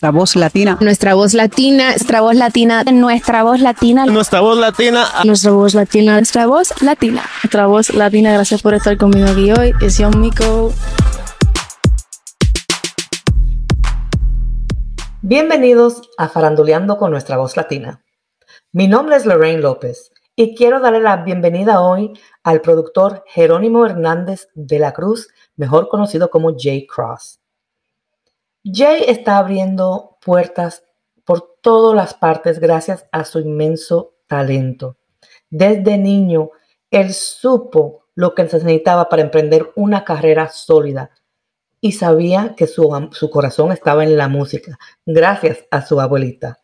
nuestra voz latina. Nuestra voz latina. Nuestra voz latina. Nuestra voz latina. Nuestra voz latina. Nuestra voz latina. Nuestra voz latina. Nuestra voz latina. Gracias por estar conmigo aquí hoy. Es John Mico. Bienvenidos a Faranduleando con nuestra voz latina. Mi nombre es Lorraine López y quiero darle la bienvenida hoy al productor Jerónimo Hernández de la Cruz, mejor conocido como Jay Cross. Jay está abriendo puertas por todas las partes gracias a su inmenso talento. Desde niño, él supo lo que necesitaba para emprender una carrera sólida y sabía que su, su, corazón estaba en la música, gracias a su abuelita.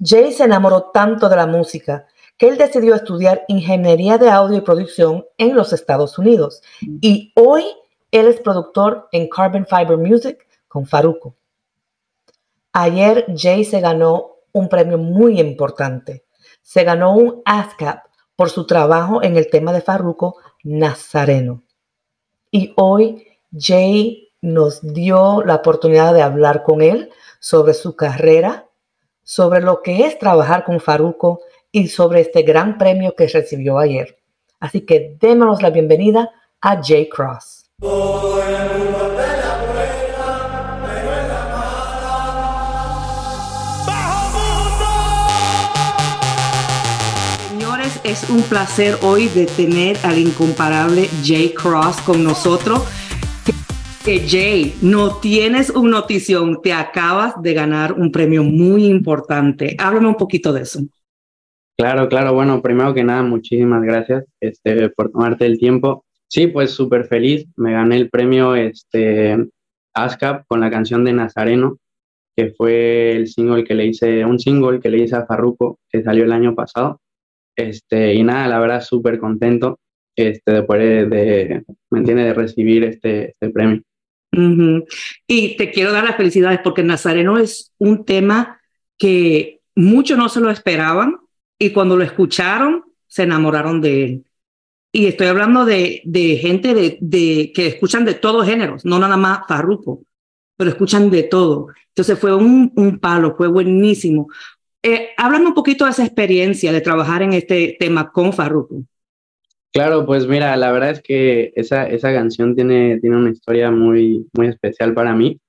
Jay se enamoró tanto de la música que él decidió estudiar ingeniería de audio y producción en los Estados Unidos. Y hoy él es productor en Carbon Fiber Music con Faruco. Ayer Jay se ganó un premio muy importante. Se ganó un ASCAP por su trabajo en el tema de Farruko Nazareno. Y hoy Jay nos dio la oportunidad de hablar con él sobre su carrera, sobre lo que es trabajar con Faruco y sobre este gran premio que recibió ayer. Así que démonos la bienvenida a Jay Cross. Es un placer hoy de tener al incomparable Jay Cross con nosotros. Jay, no tienes una notición, te acabas de ganar un premio muy importante. Háblame un poquito de eso. Claro, claro. Bueno, primero que nada, muchísimas gracias este, por tomarte el tiempo. Sí, pues súper feliz. Me gané el premio este, ASCAP con la canción de Nazareno, que fue el single que le hice, un single que le hice a Farruko, que salió el año pasado. Este, y nada, la verdad, súper contento este, después de, ¿me entiende? de recibir este, este premio. Y te quiero dar las felicidades porque Nazareno es un tema que muchos no se lo esperaban y cuando lo escucharon se enamoraron de él. Y estoy hablando de, de gente de, de, que escuchan de todos géneros, no nada más Farruko, pero escuchan de todo. Entonces fue un, un palo, fue buenísimo. Eh, háblame un poquito de esa experiencia de trabajar en este tema con Farruko. Claro, pues mira, la verdad es que esa, esa canción tiene, tiene una historia muy, muy especial para mí.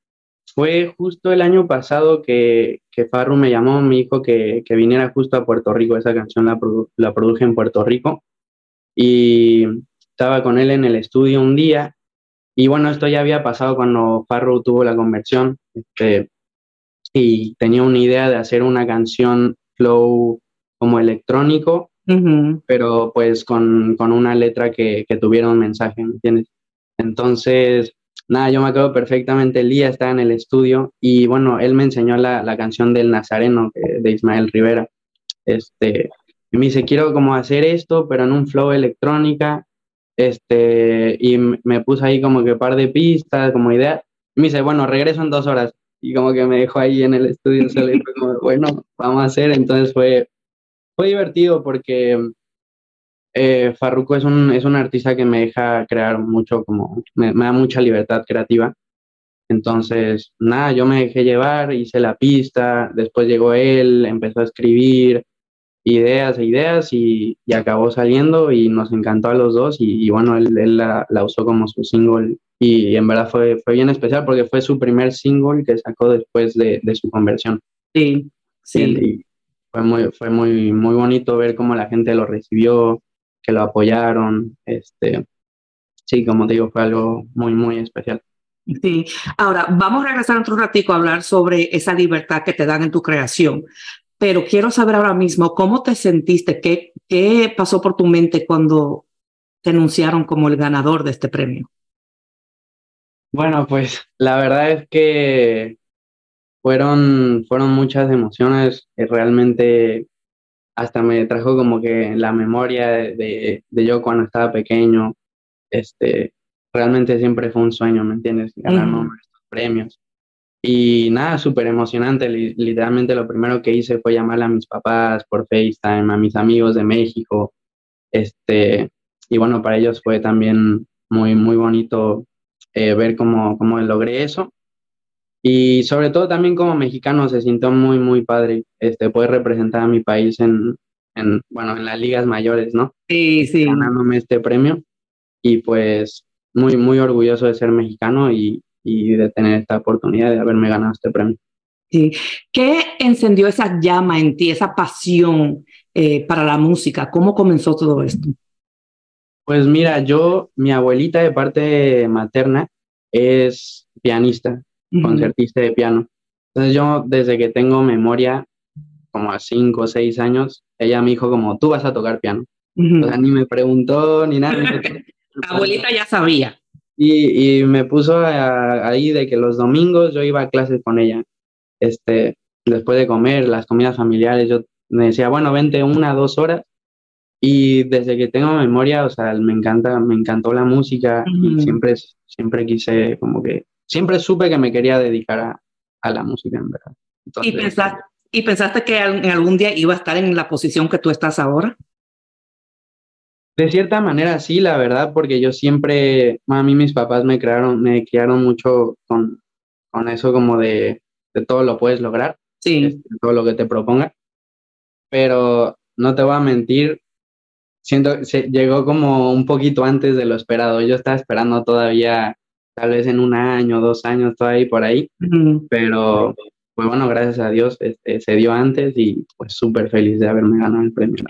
Fue justo el año pasado que, que Farru me llamó, me dijo que, que viniera justo a Puerto Rico. Esa canción la, la produje en Puerto Rico y estaba con él en el estudio un día. Y bueno, esto ya había pasado cuando Farru tuvo la conversión. Este, y tenía una idea de hacer una canción flow como electrónico, pero pues con, con, una letra que, que, tuviera un mensaje, ¿me entiendes? Entonces, nada, yo me acuerdo perfectamente el día, estaba en el estudio y bueno, él me enseñó la, la canción del Nazareno de Ismael Rivera. Este, y me dice, quiero como hacer esto, pero en un flow electrónica. Este, y me puse ahí como que par de pistas, como idea. Y me dice, bueno, regreso en dos horas y como que me dejó ahí en el estudio solo y fue como, bueno, vamos a hacer. Entonces fue, fue divertido porque eh, Farruko es un, es un artista que me deja crear mucho, como me, me, da mucha libertad creativa. Entonces, nada, yo me dejé llevar, hice la pista, después llegó él, empezó a escribir ideas e ideas y, y acabó saliendo y nos encantó a los dos y, y bueno, él, él la, la, usó como su single y en verdad fue, fue bien especial porque fue su primer single que sacó después de, de su conversión. Sí, sí. Y fue muy, fue muy, muy bonito ver cómo la gente lo recibió, que lo apoyaron. Este, sí, como te digo, fue algo muy, muy especial. Sí, ahora vamos a regresar otro ratico a hablar sobre esa libertad que te dan en tu creación, pero quiero saber ahora mismo cómo te sentiste, qué, qué pasó por tu mente cuando te anunciaron como el ganador de este premio. Bueno, pues la verdad es que fueron, fueron muchas emociones, realmente hasta me trajo como que la memoria de, de, yo cuando estaba pequeño, este, realmente siempre fue un sueño, ¿me entiendes? Ganar uh -huh. estos premios. Y nada, súper emocionante, literalmente lo primero que hice fue llamar a mis papás por FaceTime, a mis amigos de México, este, y bueno, para ellos fue también muy, muy bonito eh, ver cómo, cómo logré eso. Y sobre todo también como mexicano se sintió muy, muy padre este, poder representar a mi país en, en, bueno, en las ligas mayores, ¿no? Sí, sí. Ganándome este premio. Y pues muy, muy orgulloso de ser mexicano y, y de tener esta oportunidad de haberme ganado este premio. Sí. ¿Qué encendió esa llama en ti, esa pasión eh, para la música? ¿Cómo comenzó todo esto? Pues mira, yo, mi abuelita de parte materna es pianista, concertista de piano. Entonces yo desde que tengo memoria, como a cinco o seis años, ella me dijo como, tú vas a tocar piano. O sea, ni me preguntó ni nada. Abuelita ya sabía. Y, y me puso ahí de que los domingos yo iba a clases con ella. Este, después de comer, las comidas familiares, yo me decía, bueno, vente una, dos horas. Y desde que tengo memoria, o sea, me encanta, me encantó la música y siempre, siempre quise como que siempre supe que me quería dedicar a, a la música, en verdad. ¿Y, pensaste, ¿Y pensaste que en algún día iba a estar en la posición que tú estás ahora? De cierta manera sí, la verdad, porque yo siempre, a mí mis papás me crearon, me criaron mucho con, con eso como de, de todo lo puedes lograr, sí. Este, todo lo que te proponga, pero no te voy a mentir, siento se llegó como un poquito antes de lo esperado, yo estaba esperando todavía tal vez en un año, dos años, todavía por ahí, pero pues bueno, gracias a Dios este, se dio antes y pues súper feliz de haberme ganado el premio.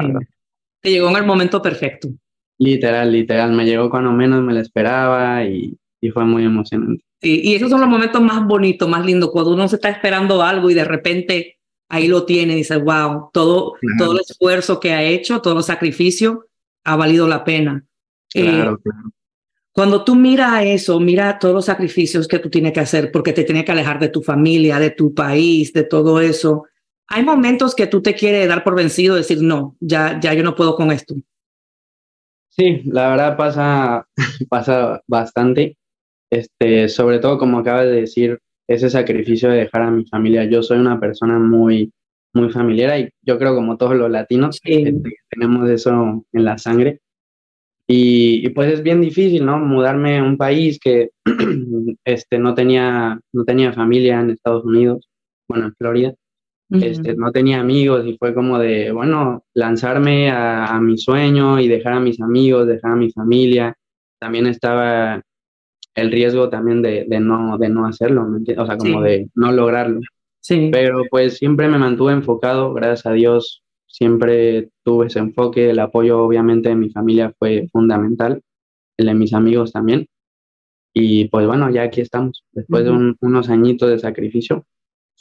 Te llegó en el momento perfecto. Literal, literal, me llegó cuando menos me lo esperaba y, y fue muy emocionante. Sí, y esos son los momentos más bonitos, más lindos, cuando uno se está esperando algo y de repente ahí lo tiene y dice, wow, todo, todo el esfuerzo que ha hecho, todo el sacrificio ha valido la pena. Claro, eh, claro. Cuando tú miras eso, mira todos los sacrificios que tú tienes que hacer porque te tienes que alejar de tu familia, de tu país, de todo eso. Hay momentos que tú te quieres dar por vencido, decir, no, ya, ya yo no puedo con esto. Sí, la verdad pasa, pasa bastante. Este, sobre todo, como acabas de decir, ese sacrificio de dejar a mi familia. Yo soy una persona muy, muy familiar y yo creo como todos los latinos este, tenemos eso en la sangre. Y, pues es bien difícil, ¿no? Mudarme a un país que este, no, tenía, no tenía familia en Estados Unidos, bueno, en Florida. Este, no tenía amigos y fue como de, bueno, lanzarme a, mi sueño y dejar a mis amigos, dejar a mi familia. También estaba el riesgo también de, de no, de no hacerlo, o sea, como de no lograrlo. Sí. Pero pues siempre me mantuve enfocado, gracias a Dios, siempre tuve ese enfoque, el apoyo obviamente de mi familia fue fundamental, el de mis amigos también. Y pues bueno, ya aquí estamos, después de unos añitos de sacrificio,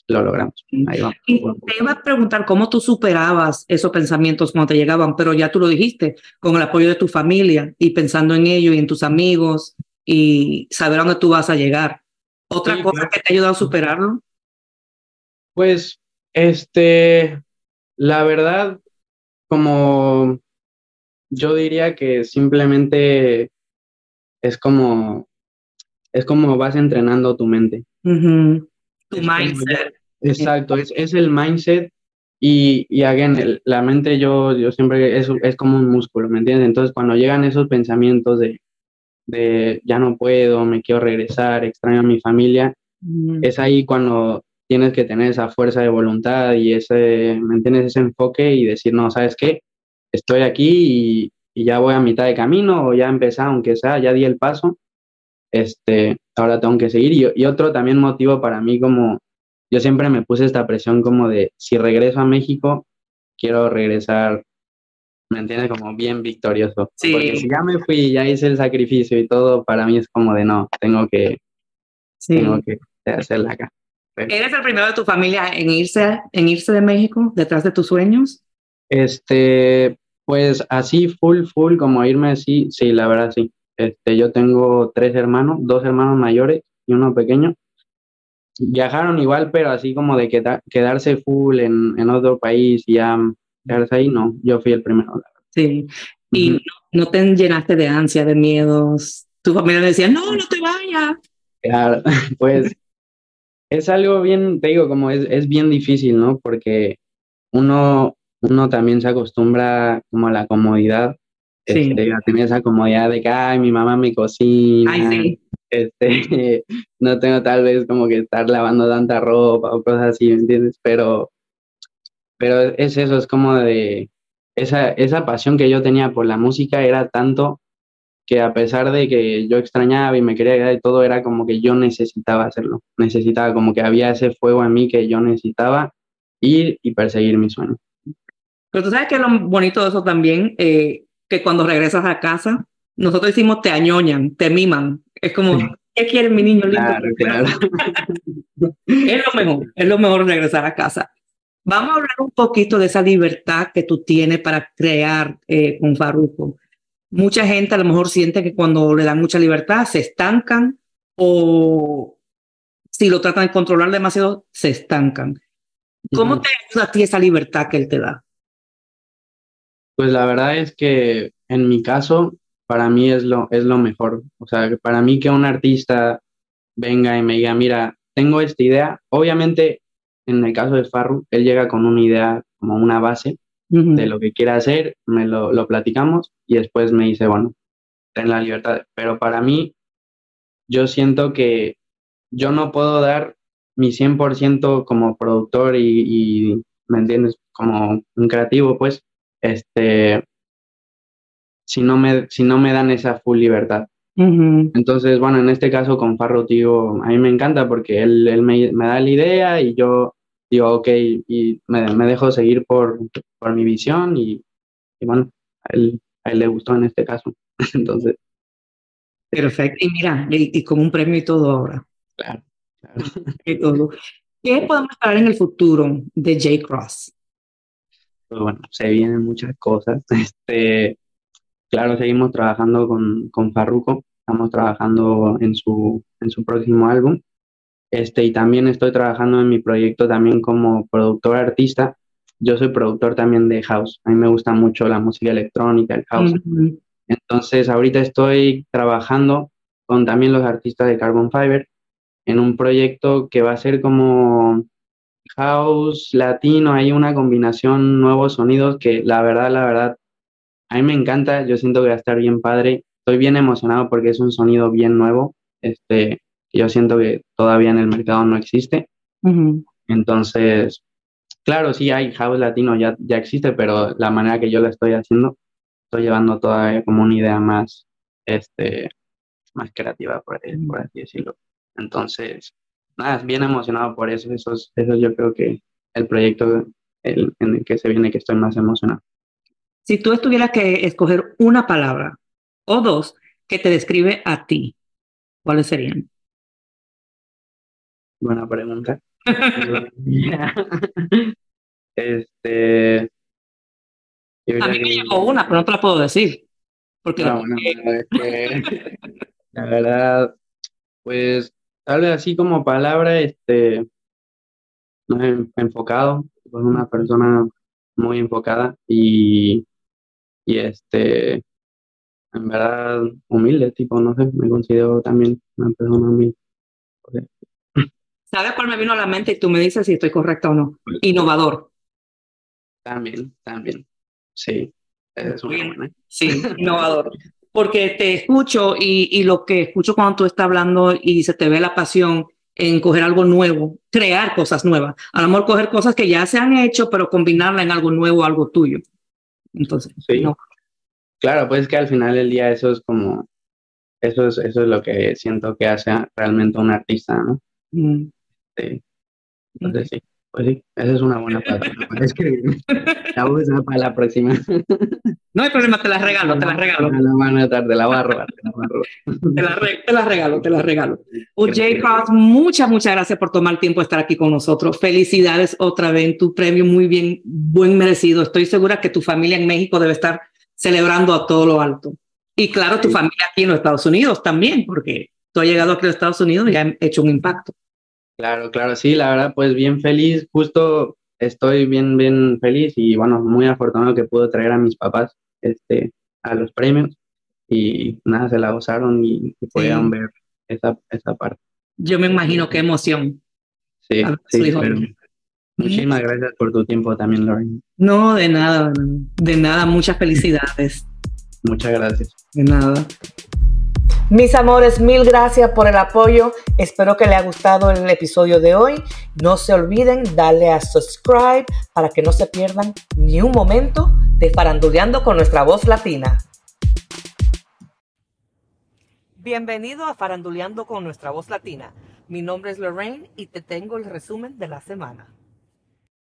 lo logramos. Ahí vamos. Y te iba a preguntar cómo tú superabas esos pensamientos cuando te llegaban, pero ya tú lo dijiste, con el apoyo de tu familia y pensando en ello y en tus amigos y saber a dónde tú vas a llegar. ¿Otra cosa que te ha ayudado a superarlo? Pues, este, la verdad, como yo diría que simplemente es como, es como vas entrenando tu mente. Tu mindset. exacto, es, es, el mindset y, y again, la mente yo, yo siempre, es, es como un músculo, ¿me entiendes? Entonces cuando llegan esos pensamientos de, de ya no puedo, me quiero regresar, extraño a mi familia, es ahí cuando tienes que tener esa fuerza de voluntad y ese, ¿me entiendes? Ese enfoque y decir, no, ¿sabes qué? Estoy aquí y, ya voy a mitad de camino o ya empecé, aunque sea, ya di el paso, este, ahora tengo que seguir. Y, y otro también motivo para mí como, yo siempre me puse esta presión como de, si regreso a México, quiero regresar, ¿me entiendes? Como bien victorioso. Sí. Porque si ya me fui, ya hice el sacrificio y todo, para mí es como de, no, tengo que, sí. tengo que hacerla acá. ¿Eres el primero de tu familia en irse, en irse de México detrás de tus sueños? Este, pues así, full, full, como irme así, sí, la verdad sí. Este, yo tengo tres hermanos, dos hermanos mayores y uno pequeño. Viajaron igual, pero así como de quedarse full en, en, otro país y ya quedarse ahí, no, yo fui el primero. Sí, y uh -huh. no, no, te llenaste de ansia, de miedos. Tu familia decía, no, no te vayas. Claro, pues es algo bien, te digo, como es, es bien difícil, ¿no? Porque uno, uno también se acostumbra como a la comodidad Sí. Este, a tener esa comodidad de que, ay, mi mamá me cocina. Ay, sí. Este, no tengo tal vez como que estar lavando tanta ropa o cosas así, ¿me entiendes? Pero, pero es eso, es como de, esa, esa pasión que yo tenía por la música era tanto que a pesar de que yo extrañaba y me quería quedar y todo, era como que yo necesitaba hacerlo, necesitaba, como que había ese fuego en mí que yo necesitaba ir y perseguir mi sueño. Pero tú sabes que lo bonito de eso también, eh, que cuando regresas a casa, nosotros decimos te añoñan, te miman. Es como, ¿qué quiere mi niño lindo? Claro, claro. Es lo mejor, es lo mejor regresar a casa. Vamos a hablar un poquito de esa libertad que tú tienes para crear eh, con Farruko. Mucha gente a lo mejor siente que cuando le dan mucha libertad se estancan o si lo tratan de controlar demasiado, se estancan. ¿Cómo te ayuda a ti esa libertad que él te da? Pues la verdad es que en mi caso, para mí es lo, es lo mejor. O sea, que para mí que un artista venga y me diga, mira, tengo esta idea. Obviamente, en el caso de Farru, él llega con una idea, como una base de lo que quiere hacer, me lo, lo platicamos y después me dice, bueno, ten la libertad. Pero para mí, yo siento que yo no puedo dar mi 100% como productor y, y, ¿me entiendes? Como un creativo, pues, este, si no me, si no me dan esa full libertad. Entonces, bueno, en este caso con Farro, tío, a mí me encanta porque él, él me, me da la idea y yo digo, ok, y me, me dejo seguir por, por mi visión y, y bueno, a él, a él le gustó en este caso. Entonces, Perfecto. Y mira, y, y con un premio y todo ahora. claro, claro. y todo. ¿Qué podemos esperar en el futuro de J. Cross? Pues bueno, se vienen muchas cosas. Este, claro, seguimos trabajando con, con Farruko, estamos trabajando en su, en su próximo álbum. Este, y también estoy trabajando en mi proyecto también como productor artista. Yo soy productor también de house. A mí me gusta mucho la música electrónica, el house. Ujú. Entonces, ahorita estoy trabajando con también los artistas de Carbon Fiber en un proyecto que va a ser como house latino, hay una combinación, nuevos sonidos que la verdad, la verdad, a mí me encanta, yo siento que va a estar bien padre, estoy bien emocionado porque es un sonido bien nuevo, este, yo siento que todavía en el mercado no existe, entonces, claro, sí hay house latino, ya, ya existe, pero la manera que yo lo estoy haciendo, estoy llevando todavía como una idea más, este, más creativa, por, por así decirlo. Entonces, nada, bien emocionado por eso. Eso es, eso yo creo que el proyecto el- en el que se viene que estoy más emocionado. Si tú tuvieras que escoger una palabra o dos que te describe a ti, ¿cuáles serían? Buena pregunta. Este. A mí me llegó una, pero no te la puedo decir. Porque No, no, no, es que, la verdad, pues tal vez así como palabra, este, no es enfocado, pues una persona muy enfocada y, y este, en verdad humilde, tipo, no sé, me considero también una persona humilde. ¿sabes cuál me vino a la mente y tú me dices si estoy correcta o no? Innovador. También, también, sí, es una Bien. buena. Sí, innovador. Porque te escucho y, y lo que escucho cuando tú estás hablando y se te ve la pasión en coger algo nuevo, crear cosas nuevas. A lo mejor coger cosas que ya se han hecho, pero combinarla en algo nuevo, algo tuyo. Entonces, Sí. no. Claro, pues que al final del día eso es como, eso es, eso es lo que siento que hace realmente un artista, ¿no? Mm. Sí. Entonces sí, pues sí, esa es una buena palabra para escribir. La voy a usar para la próxima. No hay problema, te la regalo, te la regalo. La voy a te la voy a robar, te la voy a robar. Te la, re- te la regalo, te la regalo. J. Cross, muchas, muchas gracias por tomar tiempo de estar aquí con nosotros. Felicidades otra vez en tu premio, muy bien, buen merecido. Estoy segura que tu familia en México debe estar celebrando a todo lo alto. Y claro, tu Sí. familia aquí en los Estados Unidos también, porque tú has llegado aquí a los Estados Unidos y has hecho un impacto. Claro, claro, sí, la verdad, pues bien feliz, justo estoy bien, bien feliz y bueno, muy afortunado que pude traer a mis papás este, a los premios y nada, se la gozaron y, y pudieron ver esa, esa parte. Yo me imagino qué emoción. Sí, sí, pero muchísimas gracias por tu tiempo también, Lauren. No, de nada, de nada, muchas felicidades. Muchas gracias. De nada. Mis amores, mil gracias por el apoyo. Espero que les haya gustado el episodio de hoy. No se olviden darle a subscribe para que no se pierdan ni un momento de faranduleando con nuestra voz latina. Bienvenido a Faranduleando con nuestra voz latina. Mi nombre es Lorraine y te tengo el resumen de la semana.